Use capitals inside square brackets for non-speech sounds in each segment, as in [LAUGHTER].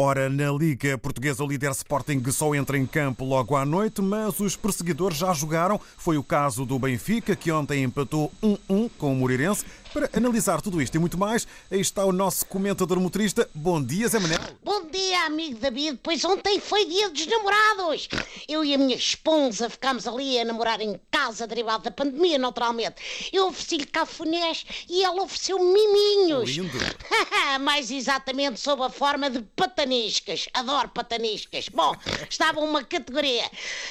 Ora, na Liga Portuguesa, o líder Sporting só entra em campo logo à noite, mas os perseguidores já jogaram. Foi o caso do Benfica, que ontem empatou 1-1 com o Moreirense. Para analisar tudo isto e muito mais, aí está o nosso comentador motorista. Bom dia, Zé Manel. Bom dia, amigo David. Pois ontem foi dia dos namorados. Eu e a minha esposa ficámos ali a namorar em casa, derivado da pandemia, naturalmente. Eu ofereci-lhe cafunés e ela ofereceu miminhos. Lindo. [LAUGHS] Mais exatamente sob a forma de pataniscas. Adoro pataniscas. Bom, estava uma categoria.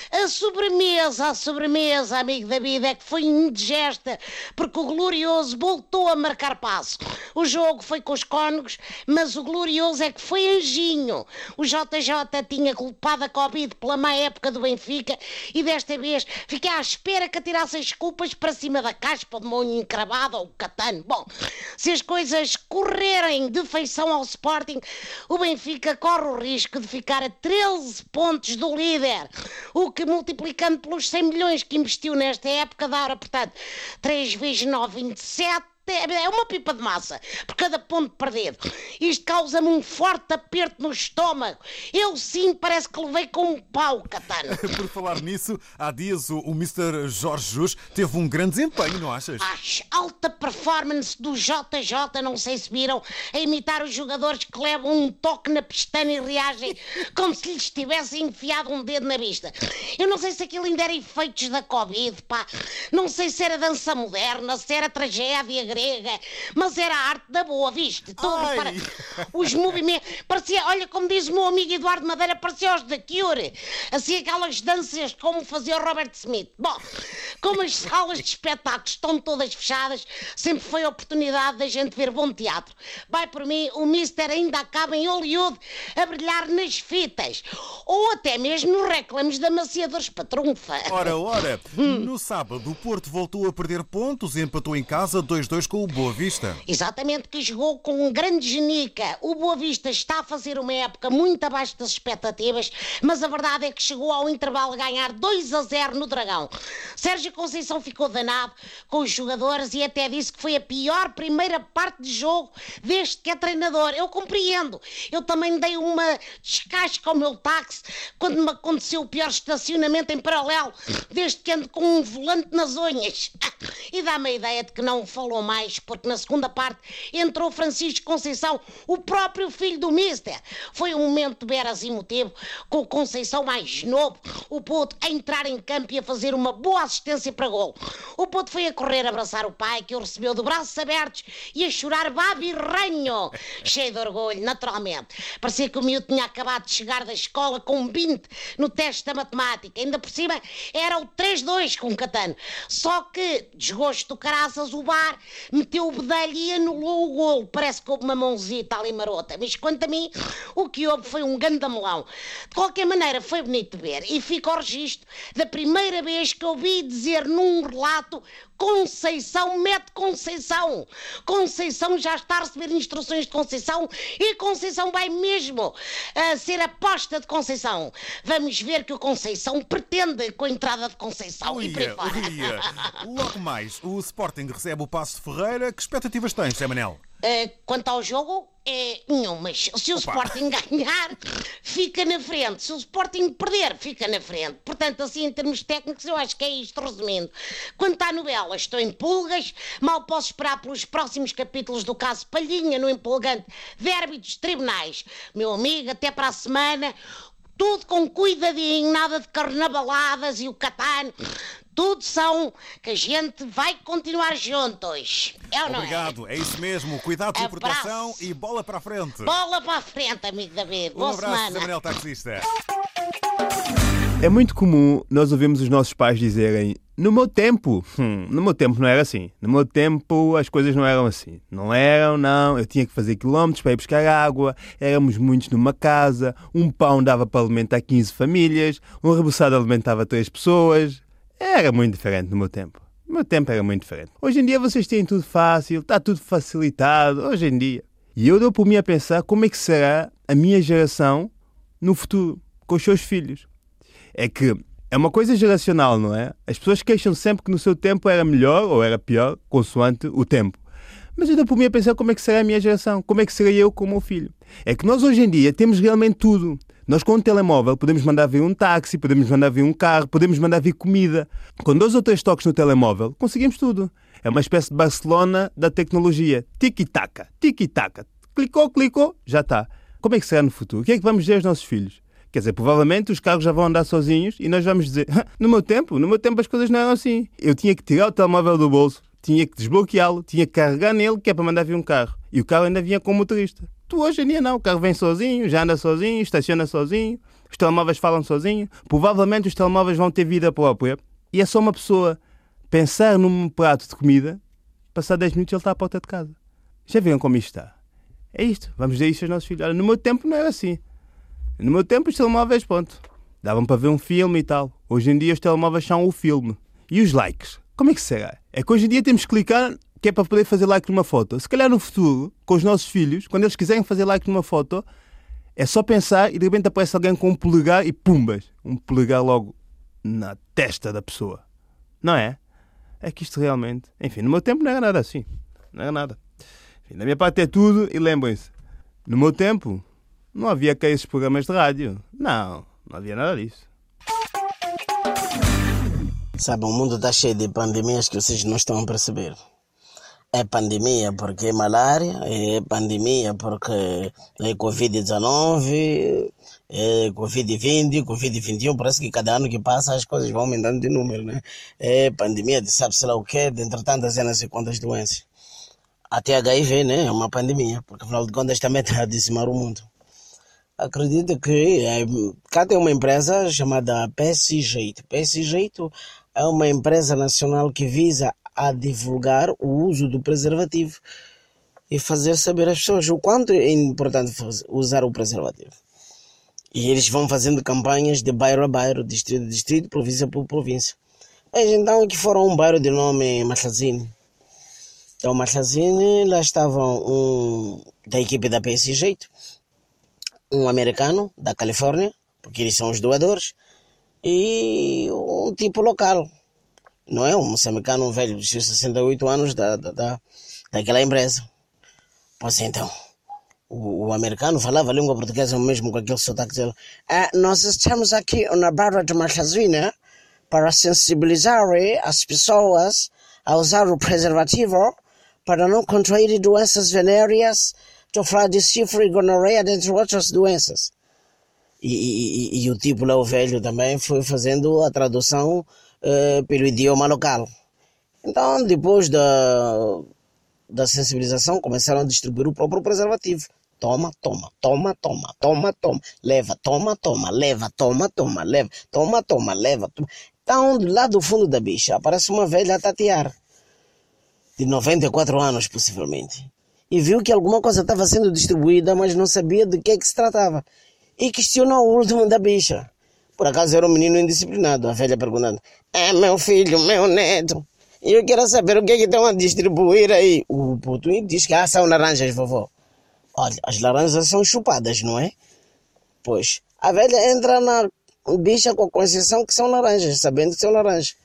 A sobremesa, a sobremesa, amigo David, é que foi indigesta, porque o glorioso voltou a marcar passo. O jogo foi com os cónegos, mas o glorioso é que foi anjinho. O JJ tinha culpado a Covid pela má época do Benfica e desta vez fiquei à espera que atirassem as culpas para cima da caspa de monho encravado ou catano. Bom, se as coisas correrem de feição ao Sporting, o Benfica corre o risco de ficar a 13 pontos do líder, o que multiplicando pelos 100 milhões que investiu nesta época dá, portanto, 3 vezes 9, 27 é uma pipa de massa por cada ponto perdido. Isto causa-me um forte aperto no estômago. Eu sim parece que levei com um pau, Catano. [LAUGHS] Por falar nisso, há dias o, o Mr. Jorge Jus teve um grande desempenho, não achas? Acho alta performance do JJ, não sei se viram, a imitar os jogadores que levam um toque na pestana e reagem como se lhes tivesse enfiado um dedo na vista. Eu não sei se aquilo ainda era efeitos da Covid, pá. Não sei se era dança moderna, se era tragédia grega, mas era a arte da boa, viste? Tudo para os movimentos. Parecia, olha como diz o meu amigo Eduardo Madeira, parecia os da Cure. Assim, aquelas danças como fazia o Robert Smith. Bom, como as salas de espetáculos estão todas fechadas, sempre foi a oportunidade da gente ver bom teatro. Vai por mim, o Mister ainda acaba em Hollywood a brilhar nas fitas. Ou até mesmo nos reclames da Maciadores Patrunfa. Ora, ora, no sábado o Porto voltou a perder pontos e empatou em casa 2-2 com o Boa Vista. Exatamente, que jogou com um grande genica. O Boa Vista está a fazer uma época muito abaixo das expectativas, mas a verdade é que chegou ao intervalo a ganhar 2 a 0 no Dragão. Sérgio Conceição ficou danado com os jogadores e até disse que foi a pior primeira parte de jogo desde que é treinador. Eu compreendo. Eu também dei uma descasca ao meu táxi quando me aconteceu o pior estacionamento em paralelo desde que ando com um volante nas unhas. [LAUGHS] E dá-me a ideia de que não falou mais, porque na segunda parte entrou Francisco Conceição, o próprio filho do Mister. Foi um momento veras emotivo, com o Conceição mais novo, o puto a entrar em campo e a fazer uma boa assistência para gol. O puto foi a correr abraçar o pai, que o recebeu de braços abertos e a chorar babirranho, [LAUGHS] cheio de orgulho, naturalmente. Parecia que o miúdo tinha acabado de chegar da escola com um 20 no teste da matemática. Ainda por cima era o 3-2 com o Catano. Só que, desgosto do caraças, o bar meteu o bedelho e anulou o golo. Parece que houve uma mãozita ali marota. Mas quanto a mim, o que houve foi um gandamelão. De qualquer maneira, foi bonito de ver. E fica o registro da primeira vez que ouvi dizer num relato Conceição mete Conceição. Conceição já está a receber instruções de Conceição e Conceição vai mesmo a ser aposta de Conceição. Vamos ver que o Conceição pretende com a entrada de Conceição e por aí Uia, fora. uia. [LAUGHS] Logo mais, o Sporting recebe o Passo Ferreira. Que expectativas tens, Zé Manel? Eh, quanto ao jogo, é nenhumas. Se o Sporting [LAUGHS] ganhar, fica na frente. Se o Sporting perder, fica na frente. Portanto, assim, em termos técnicos, eu acho que é isto resumindo. Quanto à novela, estou em pulgas, mal posso esperar pelos próximos capítulos do caso Palhinha no empolgante Verbe dos Tribunais. Meu amigo, até para a semana. Tudo com cuidadinho, nada de carnavaladas e o catano. Tudo são que a gente vai continuar juntos. É ou não é? Obrigado, é isso mesmo. Cuidado com proteção e bola para a frente. Bola para a frente, amigo David. Um Boa abraço, semana. Manel Taxista. É muito comum nós ouvirmos os nossos pais dizerem: No meu tempo, hum, no meu tempo não era assim. No meu tempo as coisas não eram assim. Não eram, não. Eu tinha que fazer quilómetros para ir buscar água. Éramos muitos numa casa. Um pão dava para alimentar 15 famílias. Um reboçado alimentava 3 pessoas. Era muito diferente no meu tempo. No meu tempo era muito diferente. Hoje em dia vocês têm tudo fácil, está tudo facilitado. Hoje em dia. E eu dou por mim a pensar como é que será a minha geração no futuro, com os seus filhos é que é uma coisa geracional, não é? As pessoas queixam sempre que no seu tempo era melhor ou era pior, consoante o tempo. Mas eu dou por mim a pensar como é que será a minha geração, como é que serei eu com o meu filho. É que nós hoje em dia temos realmente tudo. Nós com um telemóvel podemos mandar vir um táxi, podemos mandar vir um carro, podemos mandar vir comida. Com dois ou três toques no telemóvel, conseguimos tudo. É uma espécie de Barcelona da tecnologia. Tiki-taka, tiki-taka. Clicou, clicou, já está. Como é que será no futuro? O que é que vamos dizer aos nossos filhos? Quer dizer, provavelmente os carros já vão andar sozinhos e nós vamos dizer: no meu tempo, no meu tempo as coisas não eram assim. Eu tinha que tirar o telemóvel do bolso, tinha que desbloqueá-lo, tinha que carregar nele, que é para mandar vir um carro. E o carro ainda vinha com o motorista. Tu hoje em dia não, o carro vem sozinho, já anda sozinho, estaciona sozinho, os telemóveis falam sozinho. Provavelmente os telemóveis vão ter vida própria. E é só uma pessoa pensar num prato de comida, passar 10 minutos ele está à porta de casa. Já viram como isto está? É isto, vamos dizer isto aos nossos filhos. Olha, no meu tempo não era assim. No meu tempo os telemóveis, ponto. Davam para ver um filme e tal. Hoje em dia os telemóveis são o filme. E os likes? Como é que será? É que hoje em dia temos que clicar que é para poder fazer like numa foto. Se calhar no futuro, com os nossos filhos, quando eles quiserem fazer like numa foto, é só pensar e de repente aparece alguém com um polegar e pumbas. Um polegar logo na testa da pessoa. Não é? É que isto realmente. Enfim, no meu tempo não era nada assim. Não era nada. Enfim, da minha parte é tudo e lembrem-se. No meu tempo, não havia cá esses programas de rádio. Não, não havia nada disso. Sabe, o mundo está cheio de pandemias que vocês não estão a perceber. É pandemia porque é malária, é pandemia porque é Covid-19, é Covid-20, Covid-21. Parece que cada ano que passa as coisas vão aumentando de número, né? É pandemia de sabe-se lá o quê, dentre tantas e quantas doenças. Até HIV, né? É uma pandemia, porque afinal de contas também está a dizimar o mundo. Acredito que é, cá tem uma empresa chamada. PS Jeito é uma empresa nacional que visa a divulgar o uso do preservativo e fazer saber às pessoas o quanto é importante usar o preservativo. E eles vão fazendo campanhas de bairro a bairro, distrito a distrito, província por província. Eles então aqui foram um bairro de nome Machazine. Então, Machazine, lá estavam um da equipe da PS Jeito, um americano da Califórnia, porque eles são os doadores, e um tipo local, não é? Um moçambicano velho de 68 anos da, da, da, daquela empresa. Pois então, o, o, americano falava a língua portuguesa mesmo com aquele sotaque dele. Ah, nós estamos aqui na barra de Machazina para sensibilizar as pessoas a usar o preservativo para não contrair doenças venéreas Estou a falar de sífilis, gonorreia, dentre outras doenças. E, e, e, o tipo lá, o velho, também foi fazendo a tradução uh, pelo idioma local. Então, depois da, da sensibilização, começaram a distribuir o próprio preservativo. Toma, toma, toma, toma, toma, toma, leva, toma, toma, leva, toma, toma, leva, toma, toma, leva. Toma. Então, lá do fundo da bicha, aparece uma velha a tatear, de 94 anos, possivelmente e viu que alguma coisa estava sendo distribuída, mas não sabia do que, é que se tratava. E questionou o último da bicha. Por acaso era um menino indisciplinado, a velha perguntando: É meu filho, meu neto. E eu quero saber o que é que estão a distribuir aí. O puto diz que ah, são laranjas, vovó. Olha, as laranjas são chupadas, não é? Pois, a velha entra na bicha com a concessão que são laranjas, sabendo que são laranjas.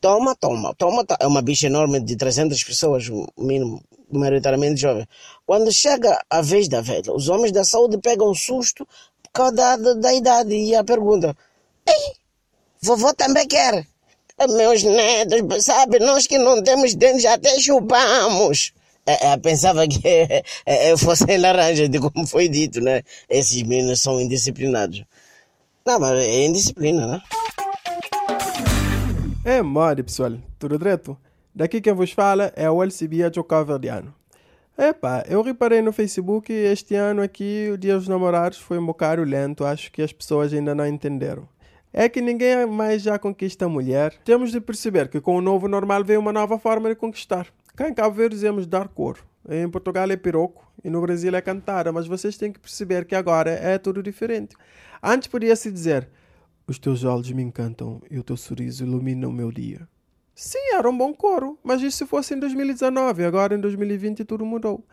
Toma, toma, toma. É uma bicha enorme de 300 pessoas, mínimo maioritariamente jovens. Quando chega a vez da velha, os homens da saúde pegam susto por causa da, da idade e a pergunta: Ei, vovô também quer? Meus netos, sabe, nós que não temos dentes até chupamos. É, é, pensava que [LAUGHS] é, fossem laranja, de como foi dito, né? Esses meninos são indisciplinados. Não, mas é indisciplina, né? É moda, pessoal. Tudo direito? Daqui quem vos fala é o LCB Jocaverdiano. Epa, eu reparei no Facebook este ano aqui o Dia dos Namorados foi um bocado lento, acho que as pessoas ainda não entenderam. É que ninguém mais já conquista a mulher. Temos de perceber que com o novo normal veio uma nova forma de conquistar. Cá em Cabo Verde dizemos dar cor. Em Portugal é piroco e no Brasil é cantada, mas vocês têm que perceber que agora é tudo diferente. Antes podia-se dizer: Os teus olhos me encantam e o teu sorriso ilumina o meu dia. Sim, era um bom coro, mas isso se fosse em 2019, agora em 2020 tudo mudou.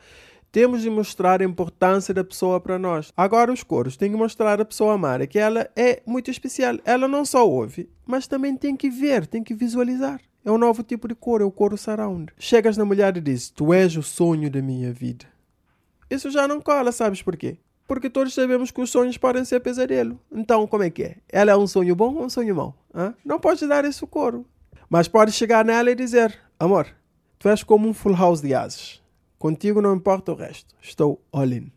Temos de mostrar a importância da pessoa para nós. Agora os coros têm que mostrar a pessoa amada que ela é muito especial. Ela não só ouve, mas também tem que ver, tem que visualizar. É um novo tipo de coro, é o coro surround. Chegas na mulher e dizes, tu és o sonho da minha vida. Isso já não cola, sabes por quê? Porque todos sabemos que os sonhos podem ser pesadelo. Então, como é que é? Ela é um sonho bom ou um sonho mau? Hã? Não podes dar esse coro. Mas podes chegar nela e dizer: Amor, tu és como um full house de asas. Contigo não importa o resto. Estou all in.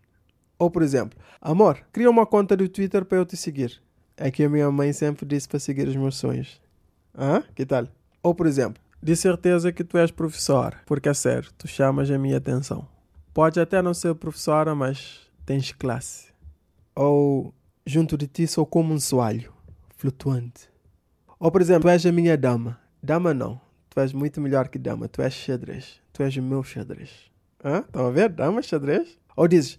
Ou, por exemplo, Amor, cria uma conta do Twitter para eu te seguir. É que a minha mãe sempre disse para seguir os meus sonhos. Hã? Que tal? Ou, por exemplo, de certeza que tu és professor, porque é sério, tu chamas a minha atenção. Pode até não ser professora, mas tens classe. Ou junto de ti sou como um soalho, flutuante. Ou, por exemplo, tu és a minha dama. Dama não. Tu és muito melhor que dama. Tu és xadrez. Tu és o meu xadrez. Hã? Estão a ver? Dama, xadrez? Ou dizes,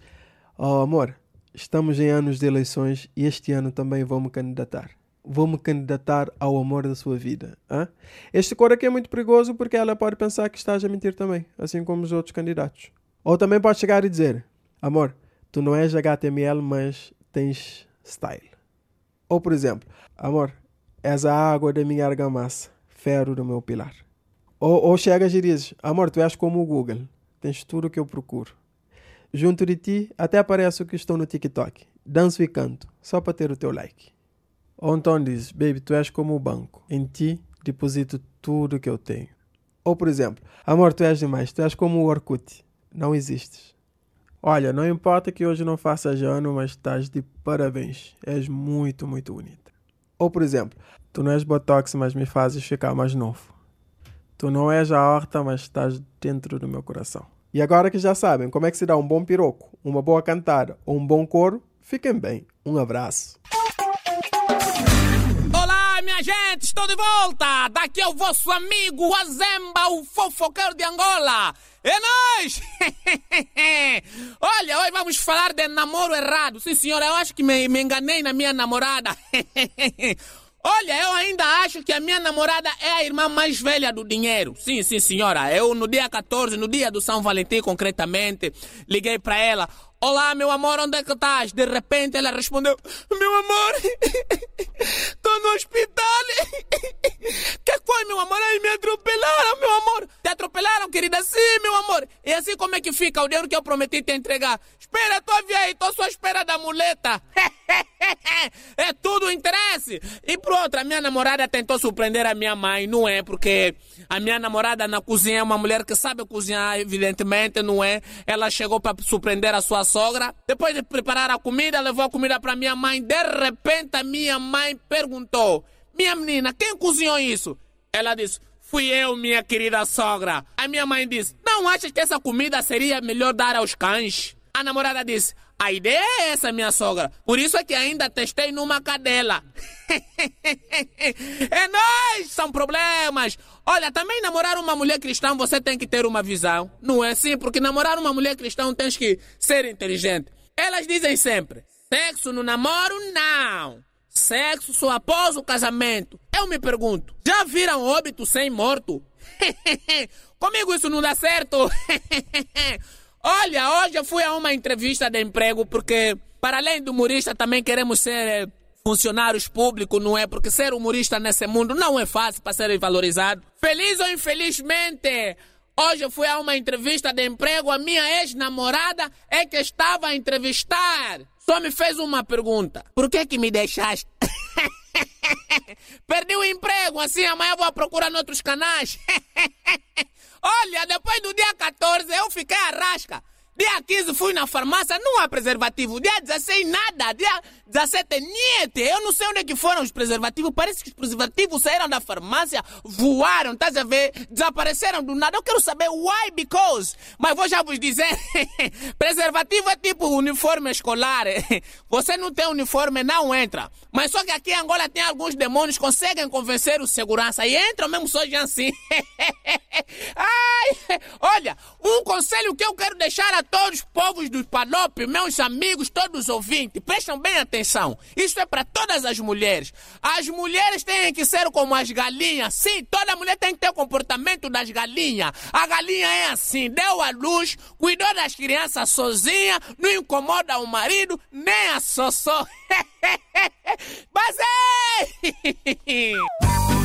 oh amor, estamos em anos de eleições e este ano também vou me candidatar. Vou me candidatar ao amor da sua vida. Hã? Este cor aqui é muito perigoso porque ela pode pensar que estás a mentir também, assim como os outros candidatos. Ou também pode chegar e dizer: Amor, tu não és HTML, mas tens style. Ou, por exemplo, Amor, és a água da minha argamassa, ferro do meu pilar. Ou, ou chegas e dizes: Amor, tu és como o Google, tens tudo o que eu procuro. Junto de ti até aparece o que estou no TikTok. Danço e canto, só para ter o teu like. Ou então dizes, baby, tu és como o banco. Em ti deposito tudo que eu tenho. Ou por exemplo, amor, tu és demais, tu és como o Orkut. Não existes. Olha, não importa que hoje não faças ano, mas estás de parabéns. És muito, muito bonita. Ou por exemplo, tu não és botox, mas me fazes ficar mais novo. Tu não és a horta, mas estás dentro do meu coração. E agora que já sabem como é que se dá um bom piroco, uma boa cantada ou um bom coro, fiquem bem. Um abraço. Olá, minha gente, estou de volta! Daqui é o vosso amigo Azemba, o fofoqueiro de Angola. É nóis! [LAUGHS] Olha, hoje vamos falar de namoro errado. Sim, senhora, eu acho que me, me enganei na minha namorada. [LAUGHS] Olha, eu ainda acho que a minha namorada é a irmã mais velha do dinheiro. Sim, sim, senhora. Eu, no dia 14, no dia do São Valentim, concretamente, liguei para ela. Olá, meu amor, onde é que estás? De repente ela respondeu: Meu amor, [LAUGHS] estou no hospital. [LAUGHS] que foi, meu amor? Ai, me atropelaram, meu amor. Te atropelaram, querida? Sim, meu amor. E assim como é que fica o dinheiro que eu prometi te entregar? Espera, via aí, estou só à espera da muleta. [LAUGHS] é tudo interesse. E por outra, a minha namorada tentou surpreender a minha mãe, não é? Porque a minha namorada na cozinha é uma mulher que sabe cozinhar, evidentemente, não é? Ela chegou para surpreender a sua sogra. Depois de preparar a comida, levou a comida para minha mãe. De repente, a minha mãe perguntou: Minha menina, quem cozinhou isso? Ela disse: Fui eu, minha querida sogra. A minha mãe disse: Não achas que essa comida seria melhor dar aos cães? A namorada disse: A ideia é essa, minha sogra. Por isso é que ainda testei numa cadela. [LAUGHS] é nóis, são problemas. Olha, também namorar uma mulher cristã você tem que ter uma visão. Não é assim? Porque namorar uma mulher cristã tens que ser inteligente. Elas dizem sempre: sexo no namoro, não. Sexo só após o casamento. Eu me pergunto: já viram óbito sem morto? [LAUGHS] Comigo isso não dá certo. [LAUGHS] Olha, hoje eu fui a uma entrevista de emprego porque, para além do humorista, também queremos ser funcionários públicos, não é? Porque ser humorista nesse mundo não é fácil para ser valorizado. Feliz ou infelizmente, hoje eu fui a uma entrevista de emprego, a minha ex-namorada é que estava a entrevistar. Só me fez uma pergunta: por que que me deixaste? [LAUGHS] Perdi o emprego, assim amanhã vou procurar noutros canais. [LAUGHS] Olha, depois do dia 14 eu fiquei a rasca. Dia 15 fui na farmácia, não há preservativo. Dia 16 nada. Dia 17 niente. Eu não sei onde é que foram os preservativos. Parece que os preservativos saíram da farmácia, voaram, estás a ver? Desapareceram do nada. Eu quero saber why, because. Mas vou já vos dizer, [LAUGHS] preservativo é tipo uniforme escolar. [LAUGHS] Você não tem uniforme, não entra. Mas só que aqui em Angola tem alguns demônios que conseguem convencer o segurança e entram mesmo só já assim. Ai, olha, um conselho que eu quero deixar a todos os povos do Palop, meus amigos, todos os ouvintes, prestem bem atenção. Isso é para todas as mulheres. As mulheres têm que ser como as galinhas. Sim, toda mulher tem que ter o comportamento das galinhas. A galinha é assim, deu a luz, cuidou das crianças sozinha, não incomoda o marido, nem a sossô. [LAUGHS] É! [LAUGHS]